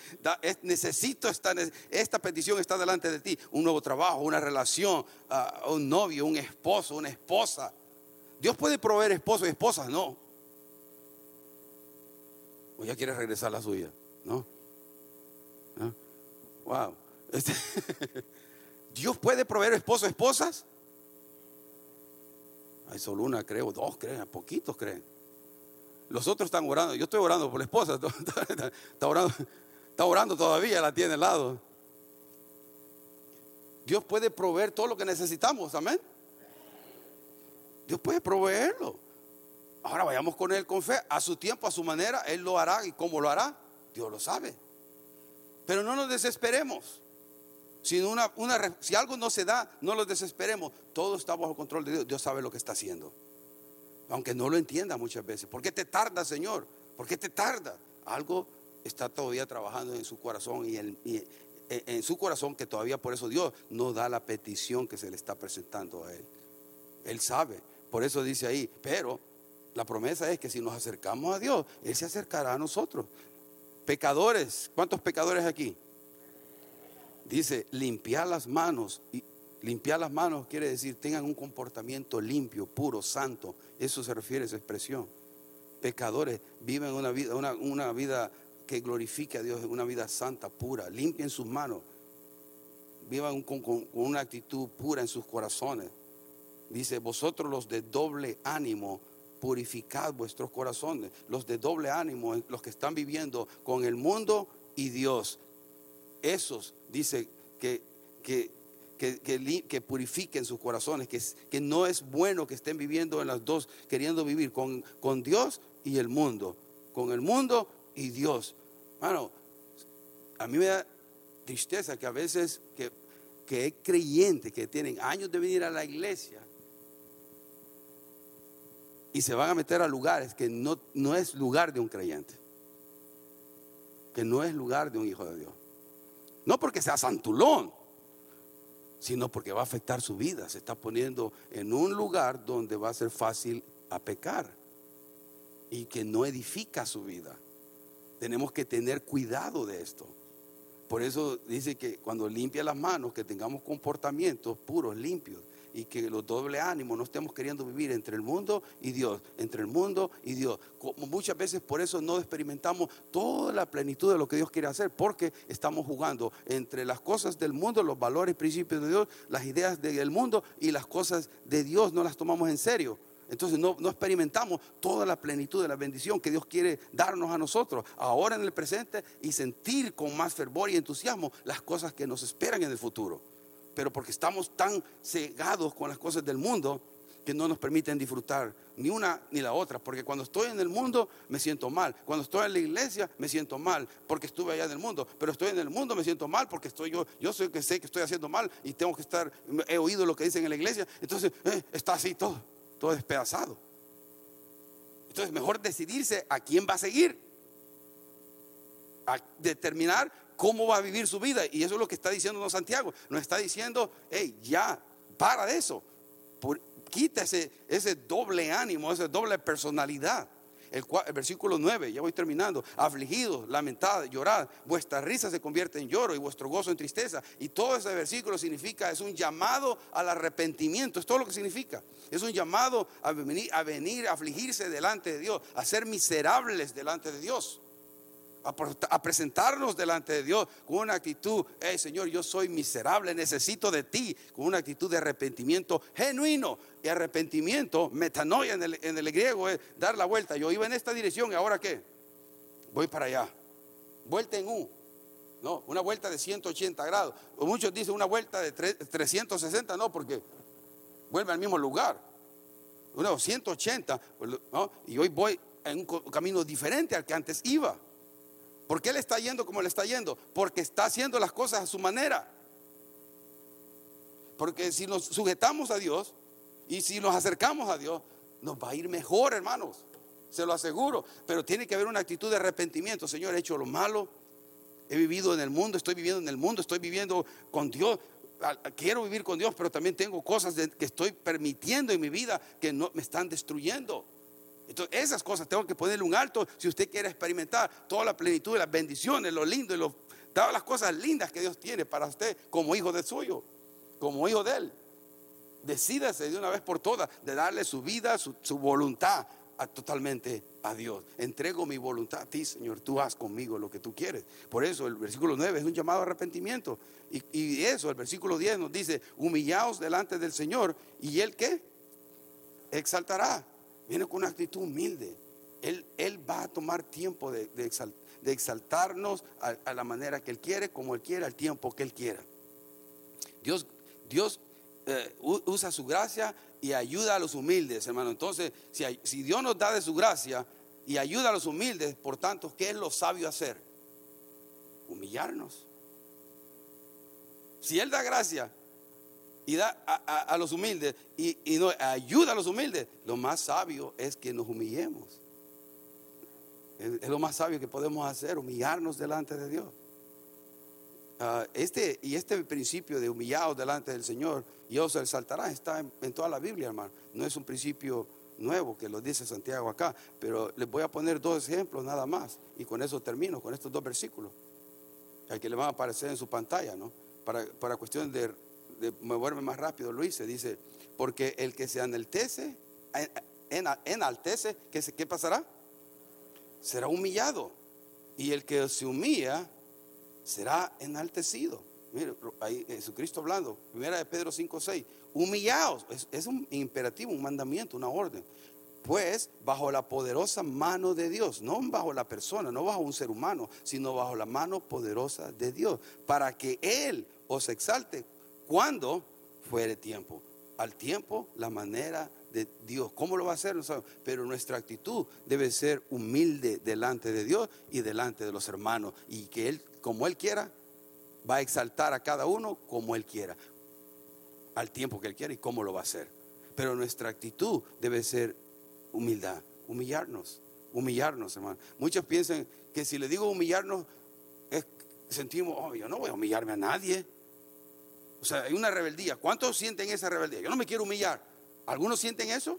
necesito esta, esta petición está delante de ti. Un nuevo trabajo, una relación, ah, un novio, un esposo, una esposa. Dios puede proveer esposos y esposas, no. O ya quiere regresar a la suya, ¿no? ¿Ah? Wow. Este, Dios puede proveer esposos y esposas. Hay solo una, creo, dos creen, poquitos creen. Los otros están orando. Yo estoy orando por la esposa. Está orando, está orando todavía, la tiene al lado. Dios puede proveer todo lo que necesitamos, amén. Dios puede proveerlo. Ahora vayamos con Él con fe, a su tiempo, a su manera, Él lo hará y cómo lo hará, Dios lo sabe. Pero no nos desesperemos. Si, algo no se da, no lo desesperemos. Todo está bajo control de Dios. Dios sabe lo que está haciendo. Aunque no lo entienda muchas veces. ¿Por qué te tarda, Señor? ¿Por qué te tarda? Algo está todavía trabajando en su corazón y, e, en su corazón que todavía por eso Dios no da la petición que se le está presentando a Él. Él sabe. Por eso dice ahí, pero la promesa es que si nos acercamos a Dios, Él se acercará a nosotros. Pecadores, ¿cuántos pecadores aquí? Dice, limpiar las manos. Y limpiar las manos quiere decir tengan un comportamiento limpio, puro, santo. Eso se refiere a esa expresión. Pecadores viven una vida, una, vida que glorifique a Dios, una vida santa, pura. Limpien sus manos. Vivan con, con una actitud pura en sus corazones. Dice, vosotros los de doble ánimo, purificad vuestros corazones. Los de doble ánimo, los que están viviendo con el mundo y Dios. Esos, dice, que, que, que, purifiquen sus corazones, que, que no es bueno que estén viviendo en las dos, queriendo vivir con, con Dios y el mundo. Con el mundo y Dios. Bueno, a mí me da tristeza que a veces que, que hay creyentes que tienen años de venir a la iglesia y se van a meter a lugares que no, no es lugar de un creyente, que no es lugar de un hijo de Dios. No porque sea santulón, sino porque va a afectar su vida. Se está poniendo en un lugar donde va a ser fácil a pecar y que no edifica su vida. Tenemos que tener cuidado de esto. Por eso dice que cuando limpia las manos, que tengamos comportamientos puros, limpios y que los doble ánimos no estemos queriendo vivir entre el mundo y Dios, entre el mundo y Dios. Como muchas veces por eso no experimentamos toda la plenitud de lo que Dios quiere hacer, porque estamos jugando entre las cosas del mundo, los valores principios de Dios, las ideas del mundo y las cosas de Dios no las tomamos en serio. Entonces no, no, experimentamos toda la plenitud de la bendición que Dios quiere darnos a nosotros, ahora en el presente, y sentir con más fervor y entusiasmo las cosas que nos esperan en el futuro pero porque estamos tan cegados con las cosas del mundo que no nos permiten disfrutar ni una ni la otra. Porque cuando estoy en el mundo me siento mal. Cuando estoy en la iglesia me siento mal porque estuve allá en el mundo. Pero estoy en el mundo me siento mal porque estoy yo. Yo sé que sé que estoy haciendo mal y tengo que estar. He oído lo que dicen en la iglesia. Entonces eh, está así todo, todo despedazado. Entonces mejor decidirse a quién va a seguir. A determinar cómo va a vivir su vida. Y eso es lo que está diciendo Santiago. Nos está diciendo, hey, ya, para de eso. quita ese, doble ánimo, esa doble personalidad. El, versículo 9, ya voy terminando. Afligidos, lamentados, llorad. Vuestra risa se convierte en lloro y vuestro gozo en tristeza. Y todo ese versículo significa, es un llamado al arrepentimiento. Es todo lo que significa. Es un llamado a venir, a venir, a afligirse delante de Dios, a ser miserables delante de Dios a, presentarnos delante de Dios con una actitud, hey Señor, yo soy miserable, necesito de ti, con una actitud de arrepentimiento genuino. Y arrepentimiento, metanoia en el, en el griego es dar la vuelta. Yo iba en esta dirección y ahora qué? Voy para allá. Vuelta en U. No, una vuelta de 180 grados. Muchos dicen una vuelta de 360, no, porque vuelve al mismo lugar. Una 180, ¿no? y hoy voy en un camino diferente al que antes iba. ¿Por qué le está yendo como le está yendo? Porque está haciendo las cosas a su manera. Porque si nos sujetamos a Dios y si nos acercamos a Dios, nos va a ir mejor, hermanos. Se lo aseguro. Pero tiene que haber una actitud de arrepentimiento. Señor, he hecho lo malo. He vivido en el mundo, estoy viviendo en el mundo, estoy viviendo con Dios. Quiero vivir con Dios, pero también tengo cosas que estoy permitiendo en mi vida que no me están destruyendo. Entonces, esas cosas tengo que ponerle un alto si usted quiere experimentar toda la plenitud las bendiciones, lo lindo y todas las cosas lindas que Dios tiene para usted como hijo de suyo, como hijo de Él. Decídase de una vez por todas de darle su vida, su, voluntad totalmente a Dios. Entrego mi voluntad a ti, Señor. Tú haz conmigo lo que tú quieres. Por eso el versículo 9 es un llamado a arrepentimiento. Y, y eso, el versículo 10 nos dice, humillaos delante del Señor. ¿Y Él qué? exaltará. Viene con una actitud humilde. Él, él va a tomar tiempo de, de, exaltarnos a, la manera que Él quiere, como Él quiera, al tiempo que Él quiera. Dios, Dios eh, usa su gracia y ayuda a los humildes, hermano. Entonces, si, si Dios nos da de su gracia y ayuda a los humildes, por tanto, ¿qué es lo sabio hacer? Humillarnos. Si Él da gracia y da a, los humildes y, y ayuda a los humildes, lo más sabio es que nos humillemos. Es, lo más sabio que podemos hacer, humillarnos delante de Dios. Ah, este, y este principio de humillados delante del Señor y os exaltará está en, toda la Biblia, hermano. No es un principio nuevo que lo dice Santiago acá, pero les voy a poner dos ejemplos nada más y con eso termino, con estos dos versículos, al que le van a aparecer en su pantalla, ¿no? Para, para cuestión de, de moverme más rápido, lo hice, dice, porque el que se enaltece, en, enaltece, ¿qué, ¿qué pasará? será humillado. Y el que se humilla será enaltecido. Mire, ahí Jesucristo hablando, primera de Pedro 5, 6, humillados, es, un imperativo, un mandamiento, una orden. Pues bajo la poderosa mano de Dios, no bajo la persona, no bajo un ser humano, sino bajo la mano poderosa de Dios, para que Él os exalte cuando fuere tiempo. Al tiempo, la manera de Dios. ¿Cómo lo va a hacer? No Pero nuestra actitud debe ser humilde delante de Dios y delante de los hermanos. Y que Él, como Él quiera, va a exaltar a cada uno como Él quiera. Al tiempo que Él quiera y cómo lo va a hacer. Pero nuestra actitud debe ser humildad, humillarnos, humillarnos, hermano. Muchos piensan que si le digo humillarnos, sentimos, oh, yo no voy a humillarme a nadie. O sea, hay una rebeldía. ¿Cuántos sienten esa rebeldía? Yo no me quiero humillar. ¿Algunos sienten eso?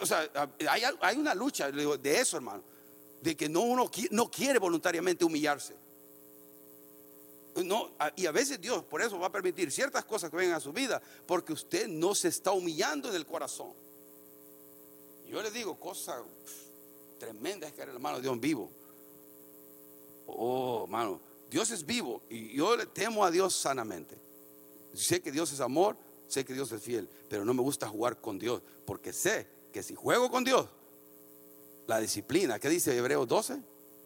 O sea, hay, una lucha de eso, hermano, de que no uno no quiere voluntariamente humillarse. No, y a veces Dios por eso va a permitir ciertas cosas que vengan a su vida, porque usted no se está humillando en el corazón. Yo le digo cosas tremendas que era el hermano de Dios vivo. Oh, hermano, Dios es vivo y yo le temo a Dios sanamente. Sé que Dios es amor, sé que Dios es fiel, pero no me gusta jugar con Dios, porque sé que si juego con Dios, la disciplina, ¿qué dice Hebreos 12?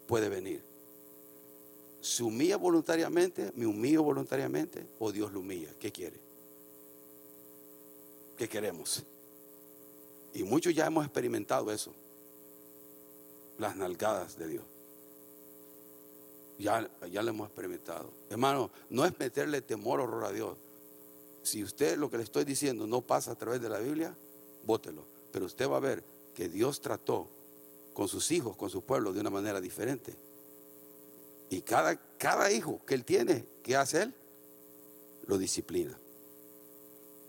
Puede venir. ¿Se humilla voluntariamente? ¿Me humillo voluntariamente? ¿O Dios lo humilla? ¿Qué quiere? ¿Qué queremos? Y muchos ya hemos experimentado eso. Las nalgadas de Dios. Ya, ya lo hemos experimentado. Hermano, no es meterle temor o horror a Dios si usted lo que le estoy diciendo no pasa a través de la Biblia, bótelo. Pero usted va a ver que Dios trató con sus hijos, con su pueblo, de una manera diferente. Y cada, cada hijo que él tiene, ¿qué hace él? Lo disciplina.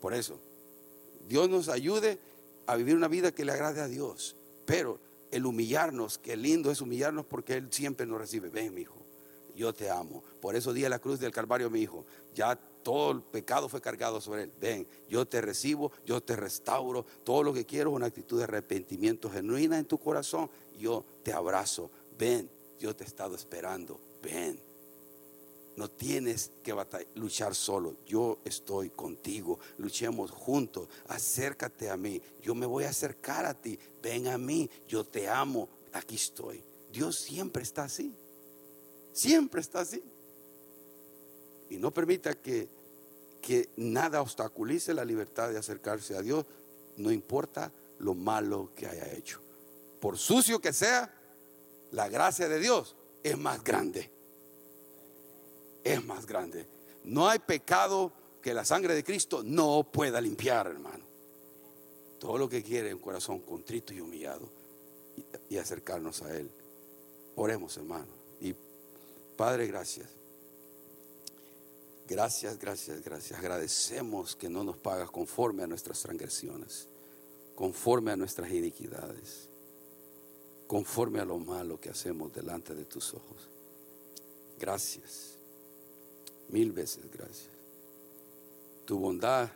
Por eso, Dios nos ayude a vivir una vida que le agrade a Dios. Pero el humillarnos, qué lindo es humillarnos porque Él siempre nos recibe. Ven, mi hijo, yo te amo. Por eso di a la cruz del Calvario, mi hijo, ya todo el pecado fue cargado sobre él. Ven, yo te recibo, yo te restauro. Todo lo que quiero es una actitud de arrepentimiento genuina en tu corazón. Yo te abrazo. Ven, yo te he estado esperando. Ven. No tienes que luchar solo. Yo estoy contigo. Luchemos juntos. Acércate a mí. Yo me voy a acercar a ti. Ven a mí. Yo te amo. Aquí estoy. Dios siempre está así. Siempre está así. Y no permita que que nada obstaculice la libertad de acercarse a Dios, no importa lo malo que haya hecho. Por sucio que sea, la gracia de Dios es más grande. Es más grande. No hay pecado que la sangre de Cristo no pueda limpiar, hermano. Todo lo que quiere un corazón contrito y humillado y, acercarnos a Él. Oremos, hermano. Padre, gracias. Gracias, gracias, gracias. Agradecemos que no nos pagas conforme a nuestras transgresiones, conforme a nuestras iniquidades, conforme a lo malo que hacemos delante de tus ojos. Gracias, mil veces gracias. Tu bondad,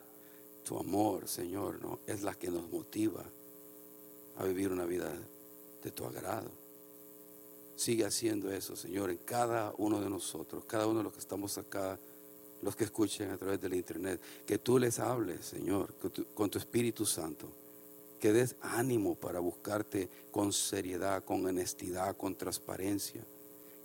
tu amor, Señor, es la que nos motiva a vivir una vida de tu agrado. Sigue haciendo eso, Señor, en cada uno de nosotros, cada uno de los que estamos acá los que escuchen a través del internet, que tú les hables, Señor, con tu, Espíritu Santo, que des ánimo para buscarte con seriedad, con honestidad, con transparencia,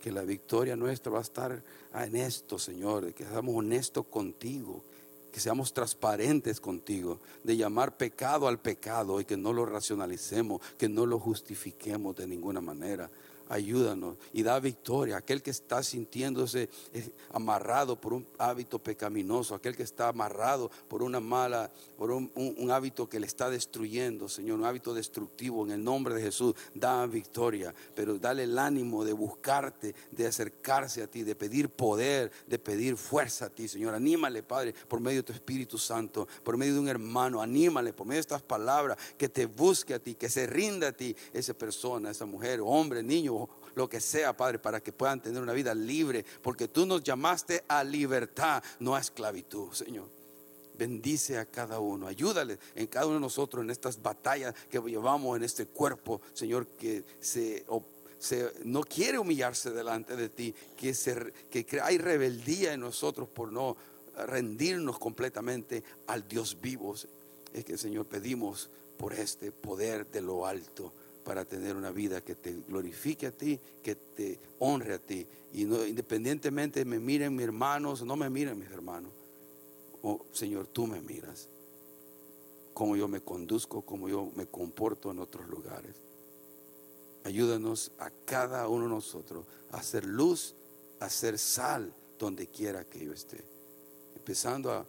que la victoria nuestra va a estar en esto, Señor, que seamos honestos contigo, que seamos transparentes contigo, de llamar pecado al pecado y que no lo racionalicemos, que no lo justifiquemos de ninguna manera ayúdanos y da victoria. Aquel que está sintiéndose eh, amarrado por un hábito pecaminoso, aquel que está amarrado por una mala, por un, hábito que le está destruyendo, Señor, un hábito destructivo en el nombre de Jesús, da victoria. Pero dale el ánimo de buscarte, de acercarse a ti, de pedir poder, de pedir fuerza a ti, Señor. Anímale, Padre, por medio de tu Espíritu Santo, por medio de un hermano, anímale por medio de estas palabras, que te busque a ti, que se rinda a ti esa persona, esa mujer, hombre, niño lo que sea, Padre, para que puedan tener una vida libre, porque tú nos llamaste a libertad, no a esclavitud, Señor. Bendice a cada uno, ayúdale en cada uno de nosotros en estas batallas que llevamos en este cuerpo, Señor, que se, no quiere humillarse delante de ti, que, se, que hay rebeldía en nosotros por no rendirnos completamente al Dios vivo. Es que, Señor, pedimos por este poder de lo alto para tener una vida que te glorifique a ti, que te honre a ti. Y no, independientemente me miren mis hermanos no me miren mis hermanos. Oh, Señor, tú me miras. Cómo yo me conduzco, cómo yo me comporto en otros lugares. Ayúdanos a cada uno de nosotros a hacer luz, a hacer sal donde quiera que yo esté. Empezando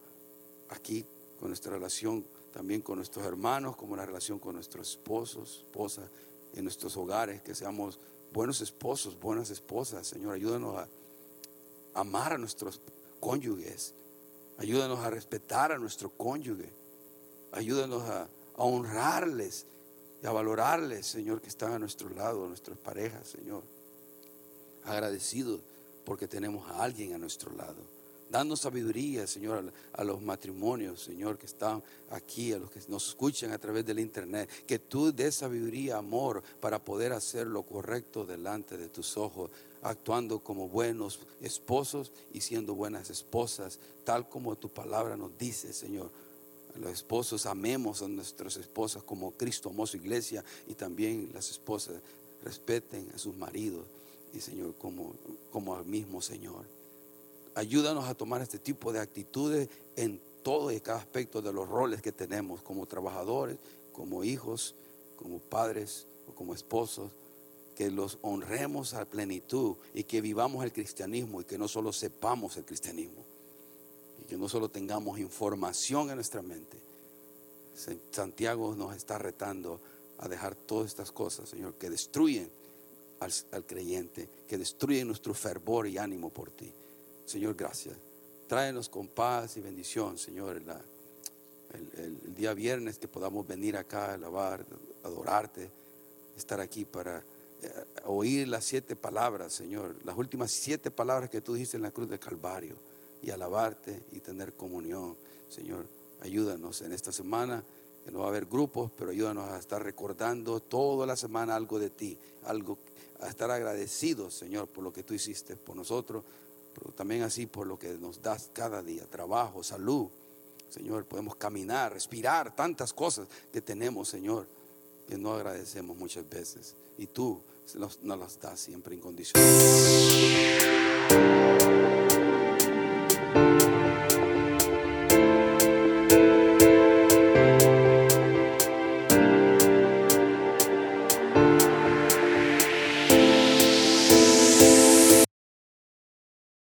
aquí con nuestra relación también con nuestros hermanos, como la relación con nuestros esposos, esposas, en nuestros hogares, que seamos buenos esposos, buenas esposas. Señor, ayúdanos a amar a nuestros cónyuges, ayúdanos a respetar a nuestro cónyuge, ayúdanos a, honrarles y a valorarles, Señor, que están a nuestro lado, nuestras parejas, Señor. Agradecidos porque tenemos a alguien a nuestro lado. Dando sabiduría, Señor, a, los matrimonios, Señor, que están aquí, a los que nos escuchan a través del internet. Que tú des sabiduría, amor, para poder hacer lo correcto delante de tus ojos, actuando como buenos esposos y siendo buenas esposas, tal como tu palabra nos dice, Señor. Los esposos amemos a nuestras esposas como Cristo amó su iglesia y también las esposas respeten a sus maridos y Señor como, como al mismo Señor. Ayúdanos a tomar este tipo de actitudes en todo y cada aspecto de los roles que tenemos como trabajadores, como hijos, como padres o como esposos, que los honremos a plenitud y que vivamos el cristianismo y que no solo sepamos el cristianismo y que no solo tengamos información en nuestra mente. Santiago nos está retando a dejar todas estas cosas, Señor, que destruyen al, al creyente, que destruyen nuestro fervor y ánimo por ti. Señor, gracias. Tráenos con paz y bendición, Señor, el, día viernes que podamos venir acá a alabar, adorarte, estar aquí para eh, oír las siete palabras, Señor, las últimas siete palabras que tú dijiste en la cruz de Calvario y alabarte y tener comunión, Señor. Ayúdanos en esta semana, que no va a haber grupos, pero ayúdanos a estar recordando toda la semana algo de ti, algo a estar agradecidos, Señor, por lo que tú hiciste por nosotros pero también así por lo que nos das cada día, trabajo, salud. Señor, podemos caminar, respirar, tantas cosas que tenemos, Señor, que no agradecemos muchas veces. Y tú nos las das siempre incondicionalmente.